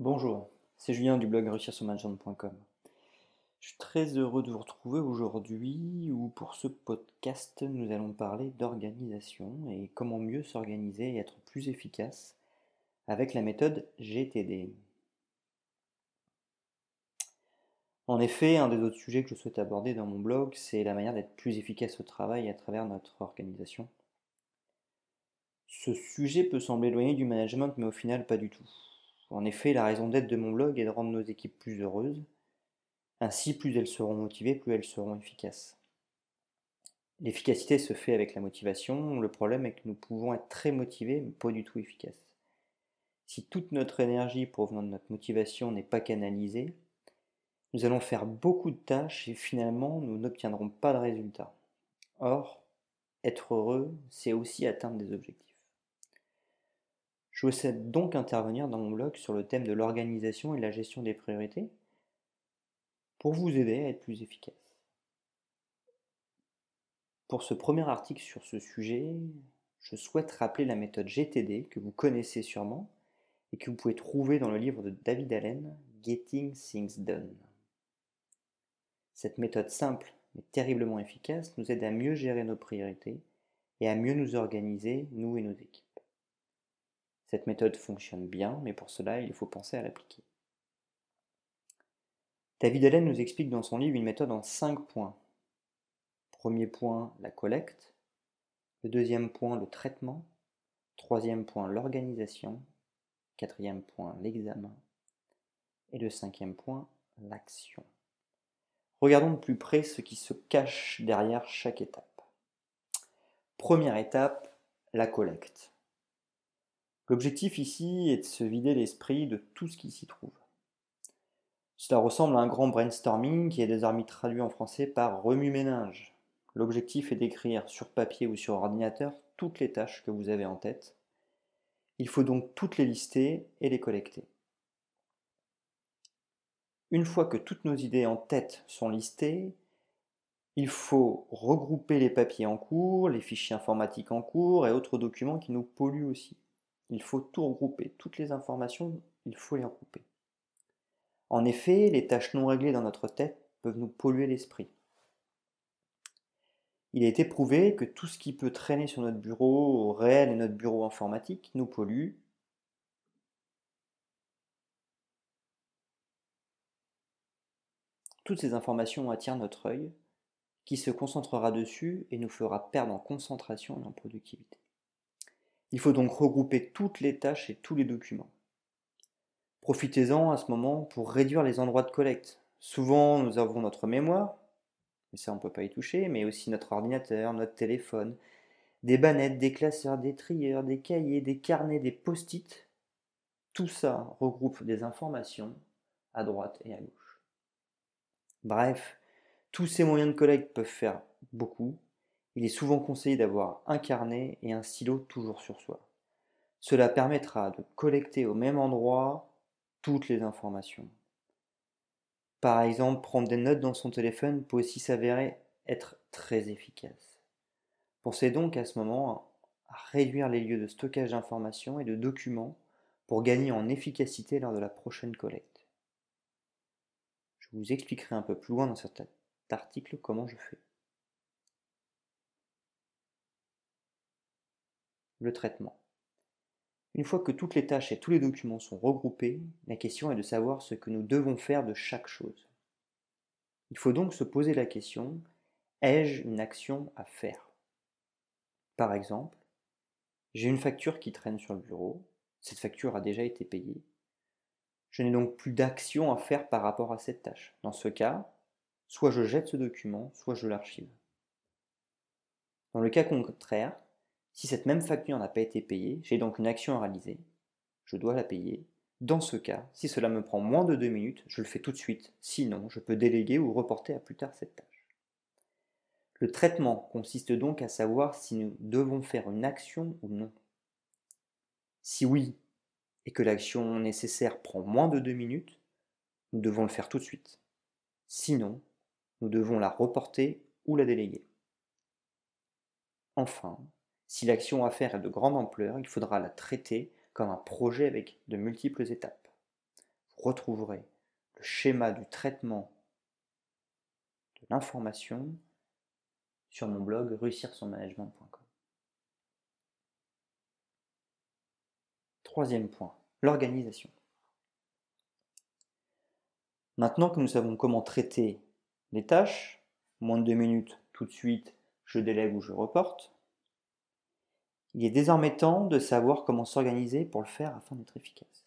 Bonjour, c'est Julien du blog réussir-sur-management.com. Je suis très heureux de vous retrouver aujourd'hui où pour ce podcast nous allons parler d'organisation et comment mieux s'organiser et être plus efficace avec la méthode GTD. En effet, un des autres sujets que je souhaite aborder dans mon blog, c'est la manière d'être plus efficace au travail à travers notre organisation. Ce sujet peut sembler éloigné du management, mais au final pas du tout. En effet, la raison d'être de mon blog est de rendre nos équipes plus heureuses. Ainsi, plus elles seront motivées, plus elles seront efficaces. L'efficacité se fait avec la motivation. Le problème est que nous pouvons être très motivés, mais pas du tout efficaces. Si toute notre énergie provenant de notre motivation n'est pas canalisée, nous allons faire beaucoup de tâches et finalement nous n'obtiendrons pas de résultats. Or, être heureux, c'est aussi atteindre des objectifs. Je souhaite donc intervenir dans mon blog sur le thème de l'organisation et de la gestion des priorités pour vous aider à être plus efficace. Pour ce premier article sur ce sujet, je souhaite rappeler la méthode GTD que vous connaissez sûrement et que vous pouvez trouver dans le livre de David Allen, Getting Things Done. Cette méthode simple mais terriblement efficace nous aide à mieux gérer nos priorités et à mieux nous organiser, nous et nos équipes. Cette méthode fonctionne bien, mais pour cela, il faut penser à l'appliquer. David Allen nous explique dans son livre une méthode en cinq points. Premier point, la collecte. Le deuxième point, le traitement. Troisième point, l'organisation. Quatrième point, l'examen. Et le cinquième point, l'action. Regardons de plus près ce qui se cache derrière chaque étape. Première étape, la collecte. L'objectif ici est de se vider l'esprit de tout ce qui s'y trouve. Cela ressemble à un grand brainstorming qui est désormais traduit en français par remue-ménage. L'objectif est d'écrire sur papier ou sur ordinateur toutes les tâches que vous avez en tête. Il faut donc toutes les lister et les collecter. Une fois que toutes nos idées en tête sont listées, il faut regrouper les papiers en cours, les fichiers informatiques en cours et autres documents qui nous polluent aussi. Il faut tout regrouper. Toutes les informations, il faut les regrouper. En effet, les tâches non réglées dans notre tête peuvent nous polluer l'esprit. Il a été prouvé que tout ce qui peut traîner sur notre bureau réel et notre bureau informatique nous pollue. Toutes ces informations attirent notre œil, qui se concentrera dessus et nous fera perdre en concentration et en productivité. Il faut donc regrouper toutes les tâches et tous les documents. Profitez-en à ce moment pour réduire les endroits de collecte. Souvent, nous avons notre mémoire, mais ça on ne peut pas y toucher, mais aussi notre ordinateur, notre téléphone, des bannettes, des classeurs, des trieurs, des cahiers, des carnets, des post-it. Tout ça regroupe des informations à droite et à gauche. Bref, tous ces moyens de collecte peuvent faire beaucoup, il est souvent conseillé d'avoir un carnet et un stylo toujours sur soi. Cela permettra de collecter au même endroit toutes les informations. Par exemple, prendre des notes dans son téléphone peut aussi s'avérer être très efficace. Pensez donc à ce moment à réduire les lieux de stockage d'informations et de documents pour gagner en efficacité lors de la prochaine collecte. Je vous expliquerai un peu plus loin dans cet article comment je fais. Le traitement. Une fois que toutes les tâches et tous les documents sont regroupés, la question est de savoir ce que nous devons faire de chaque chose. Il faut donc se poser la question, ai-je une action à faire? Par exemple, j'ai une facture qui traîne sur le bureau, cette facture a déjà été payée. Je n'ai donc plus d'action à faire par rapport à cette tâche. Dans ce cas, soit je jette ce document, soit je l'archive. Dans le cas contraire, si cette même facture n'a pas été payée, j'ai donc une action à réaliser. Je dois la payer. Dans ce cas, si cela me prend moins de deux minutes, je le fais tout de suite. Sinon, je peux déléguer ou reporter à plus tard cette tâche. Le traitement consiste donc à savoir si nous devons faire une action ou non. Si oui, et que l'action nécessaire prend moins de deux minutes, nous devons le faire tout de suite. Sinon, nous devons la reporter ou la déléguer. Enfin, si l'action à faire est de grande ampleur, il faudra la traiter comme un projet avec de multiples étapes. retrouverez le schéma du traitement de l'information sur mon blog réussir-son-management.com. Troisième point, l'organisation. Maintenant que nous savons comment traiter les tâches, moins de deux minutes, tout de suite, je délègue ou je reporte, il est désormais temps de savoir comment s'organiser pour le faire afin d'être efficace.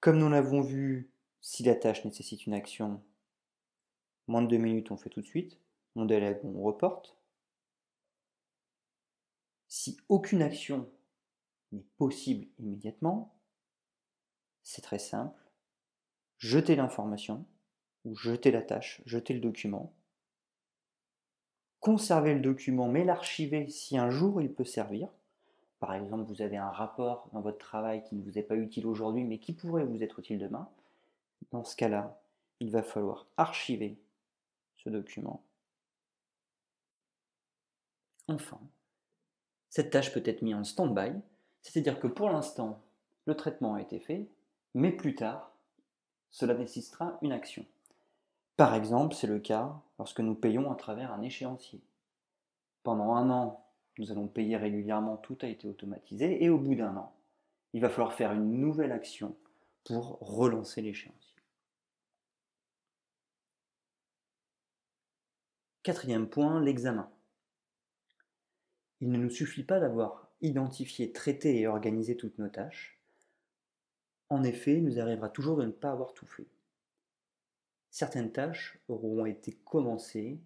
Comme nous l'avons vu, si la tâche nécessite une action, moins de deux minutes, on fait tout de suite, on délègue, on reporte. Si aucune action n'est possible immédiatement, c'est très simple. Jetez l'information, ou jetez la tâche, jetez le document. Conservez le document, mais l'archiver si un jour il peut servir. Par exemple, vous avez un rapport dans votre travail qui ne vous est pas utile aujourd'hui, mais qui pourrait vous être utile demain. Dans ce cas-là, il va falloir archiver ce document. Enfin, cette tâche peut être mise en stand-by, c'est-à-dire que pour l'instant, le traitement a été fait, mais plus tard, cela nécessitera une action. Par exemple, c'est le cas lorsque nous payons à travers un échéancier. Pendant un an, nous allons payer régulièrement, tout a été automatisé, et au bout d'un an, il va falloir faire une nouvelle action pour relancer l'échéancier. Quatrième point, l'examen. Il ne nous suffit pas d'avoir identifié, traité et organisé toutes nos tâches. En effet, il nous arrivera toujours de ne pas avoir tout fait. Certaines tâches auront été commencées,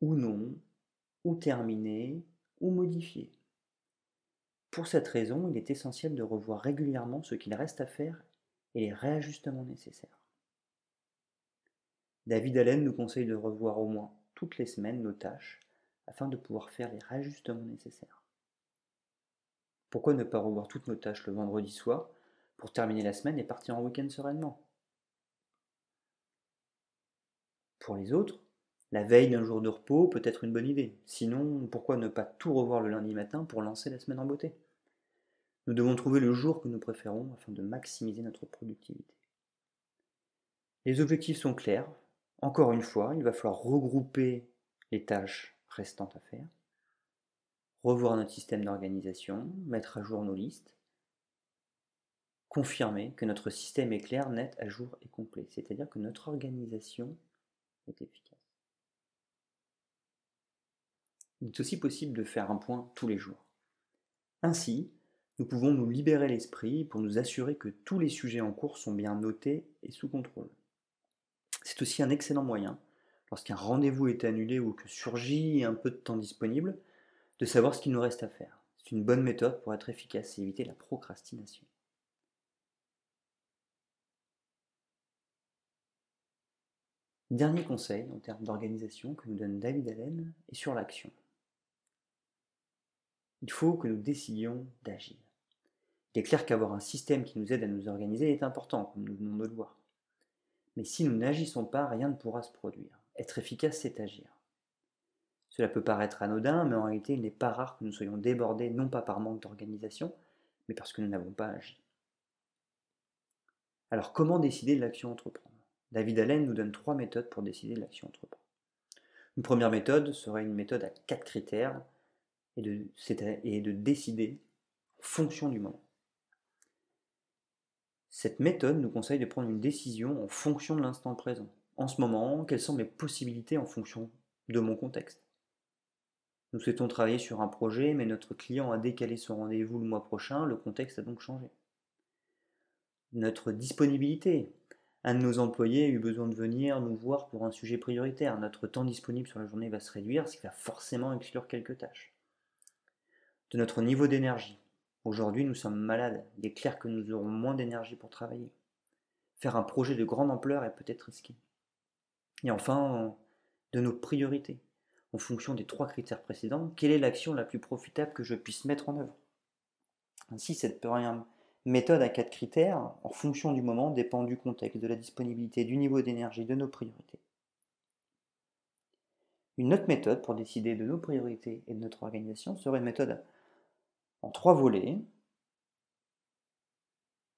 ou non, ou terminées, ou modifiées. Pour cette raison, il est essentiel de revoir régulièrement ce qu'il reste à faire et les réajustements nécessaires. David Allen nous conseille de revoir au moins toutes les semaines nos tâches afin de pouvoir faire les réajustements nécessaires. Pourquoi ne pas revoir toutes nos tâches le vendredi soir pour terminer la semaine et partir en week-end sereinement? Pour les autres, la veille d'un jour de repos peut être une bonne idée. Sinon, pourquoi ne pas tout revoir le lundi matin pour lancer la semaine en beauté? Nous devons trouver le jour que nous préférons afin de maximiser notre productivité. Les objectifs sont clairs. Encore une fois, il va falloir regrouper les tâches restantes à faire, revoir notre système d'organisation, mettre à jour nos listes, confirmer que notre système est clair, net, à jour et complet, c'est-à-dire que notre organisation est efficace. Il est aussi possible de faire un point tous les jours. Ainsi, nous pouvons nous libérer l'esprit pour nous assurer que tous les sujets en cours sont bien notés et sous contrôle. C'est aussi un excellent moyen, lorsqu'un rendez-vous est annulé ou que surgit un peu de temps disponible, de savoir ce qu'il nous reste à faire. C'est une bonne méthode pour être efficace et éviter la procrastination. Dernier conseil en termes d'organisation que nous donne David Allen est sur l'action. Il faut que nous décidions d'agir. Il est clair qu'avoir un système qui nous aide à nous organiser est important, comme nous venons de le voir. Mais si nous n'agissons pas, rien ne pourra se produire. Être efficace, c'est agir. Cela peut paraître anodin, mais en réalité, il n'est pas rare que nous soyons débordés, non pas par manque d'organisation, mais parce que nous n'avons pas agi. Alors comment décider de l'action entreprendre? David Allen nous donne trois méthodes pour décider de l'action entreprendre. Une première méthode serait une méthode à quatre critères et de, et de décider en fonction du moment. Cette méthode nous conseille de prendre une décision en fonction de l'instant présent. En ce moment, quelles sont mes possibilités en fonction de mon contexte? Nous souhaitons travailler sur un projet, mais notre client a décalé son rendez-vous le mois prochain, le contexte a donc changé. Notre disponibilité, un de nos employés a eu besoin de venir nous voir pour un sujet prioritaire. Notre temps disponible sur la journée va se réduire, ce qui va forcément exclure quelques tâches. De notre niveau d'énergie. Aujourd'hui, nous sommes malades. Il est clair que nous aurons moins d'énergie pour travailler. Faire un projet de grande ampleur est peut-être risqué. Et enfin, de nos priorités. En fonction des trois critères précédents, quelle est l'action la plus profitable que je puisse mettre en œuvre? Ainsi, cette méthode à quatre critères, en fonction du moment, dépend du contexte, de la disponibilité, du niveau d'énergie, de nos priorités. Une autre méthode pour décider de nos priorités et de notre organisation serait une méthode en trois volets.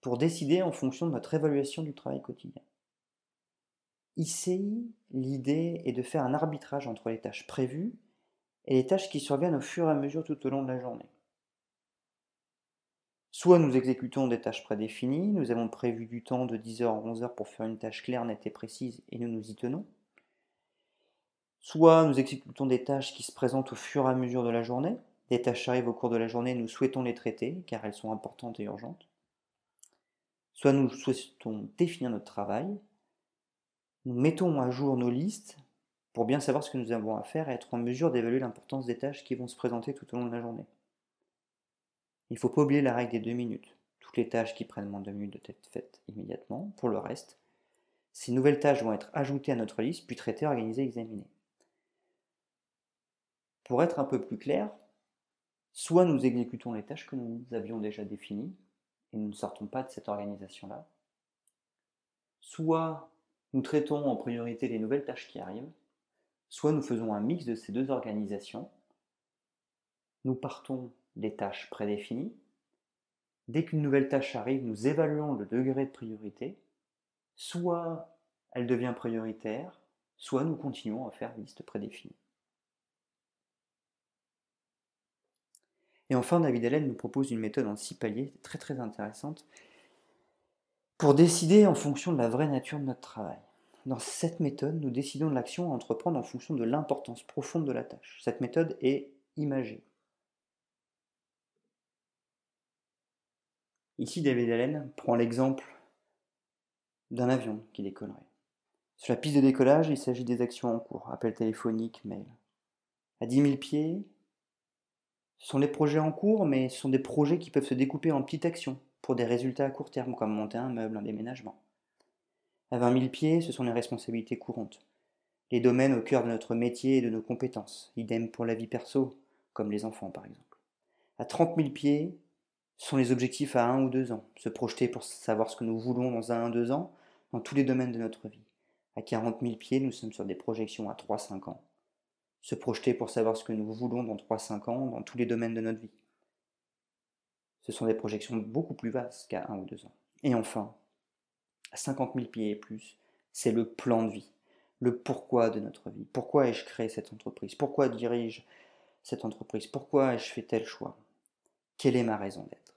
pour décider en fonction de notre évaluation du travail quotidien. Ici, l'idée est de faire un arbitrage entre les tâches prévues et les tâches qui surviennent au fur et à mesure tout au long de la journée. Soit nous exécutons des tâches prédéfinies, nous avons prévu du temps de 10h à 11h pour faire une tâche claire, nette et précise et nous nous y tenons. Soit nous exécutons des tâches qui se présentent au fur et à mesure de la journée, des tâches arrivent au cours de la journée, nous souhaitons les traiter car elles sont importantes et urgentes. Soit nous souhaitons définir notre travail, nous mettons à jour nos listes pour bien savoir ce que nous avons à faire et être en mesure d'évaluer l'importance des tâches qui vont se présenter tout au long de la journée. Il ne faut pas oublier la règle des deux minutes. Toutes les tâches qui prennent moins de deux minutes doivent être faites immédiatement. Pour le reste, ces nouvelles tâches vont être ajoutées à notre liste, puis traitées, organisées, examinées. Pour être un peu plus clair, soit nous exécutons les tâches que nous avions déjà définies, et nous ne sortons pas de cette organisation-là, soit nous traitons en priorité les nouvelles tâches qui arrivent, soit nous faisons un mix de ces deux organisations. Nous partons des tâches prédéfinies. Dès qu'une nouvelle tâche arrive, nous évaluons le degré de priorité. Soit elle devient prioritaire, soit nous continuons à faire liste prédéfinie. Et enfin, David Allen nous propose une méthode en six paliers très très intéressante pour décider en fonction de la vraie nature de notre travail. Dans cette méthode, nous décidons de l'action à entreprendre en fonction de l'importance profonde de la tâche. Cette méthode est imagée. Ici, David Allen prend l'exemple d'un avion qui décollerait. Sur la piste de décollage, il s'agit des actions en cours, appel téléphonique, mail. À 10 000 pieds, ce sont des projets en cours, mais ce sont des projets qui peuvent se découper en petites actions pour des résultats à court terme, comme monter un meuble, un déménagement. À 20 000 pieds, ce sont les responsabilités courantes, les domaines au cœur de notre métier et de nos compétences, idem pour la vie perso, comme les enfants par exemple. À 30 000 pieds, sont les objectifs à un ou deux ans, se projeter pour savoir ce que nous voulons dans un ou deux ans, dans tous les domaines de notre vie. À 40 000 pieds, nous sommes sur des projections à 3-5 ans. Se projeter pour savoir ce que nous voulons dans 3-5 ans, dans tous les domaines de notre vie. Ce sont des projections beaucoup plus vastes qu'à un ou deux ans. Et enfin, à 50 000 pieds et plus, c'est le plan de vie, le pourquoi de notre vie. Pourquoi ai-je créé cette entreprise? Pourquoi dirige cette entreprise? Pourquoi ai-je fait tel choix? Quelle est ma raison d'être?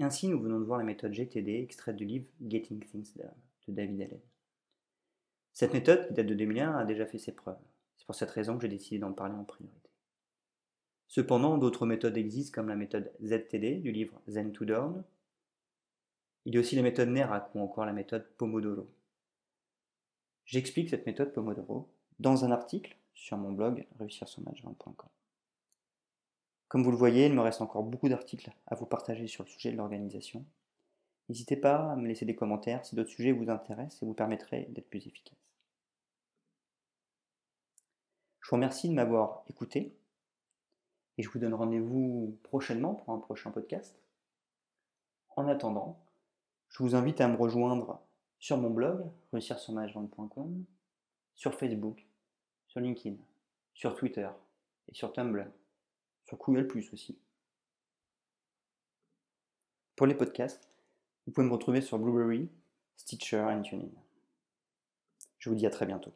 Ainsi, nous venons de voir la méthode GTD extraite du livre Getting Things Done de David Allen. Cette méthode, qui date de 2001, a déjà fait ses preuves. C'est pour cette raison que j'ai décidé d'en parler en priorité. Cependant, d'autres méthodes existent comme la méthode ZTD du livre Zen to Dawn. Il y a aussi la méthode NERAC ou encore la méthode Pomodoro. J'explique cette méthode Pomodoro dans un article sur mon blog réussir-son-management.com. Comme vous le voyez, il me reste encore beaucoup d'articles à vous partager sur le sujet de l'organisation. N'hésitez pas à me laisser des commentaires si d'autres sujets vous intéressent et vous permettraient d'être plus efficace. Je vous remercie de m'avoir écouté et je vous donne rendez-vous prochainement pour un prochain podcast. En attendant, je vous invite à me rejoindre sur mon blog, réussir sur Facebook, LinkedIn, sur Twitter et sur Tumblr sur Google Plus aussi. Pour les podcasts, vous pouvez me retrouver sur Blueberry, Stitcher et TuneIn. Je vous dis à très bientôt.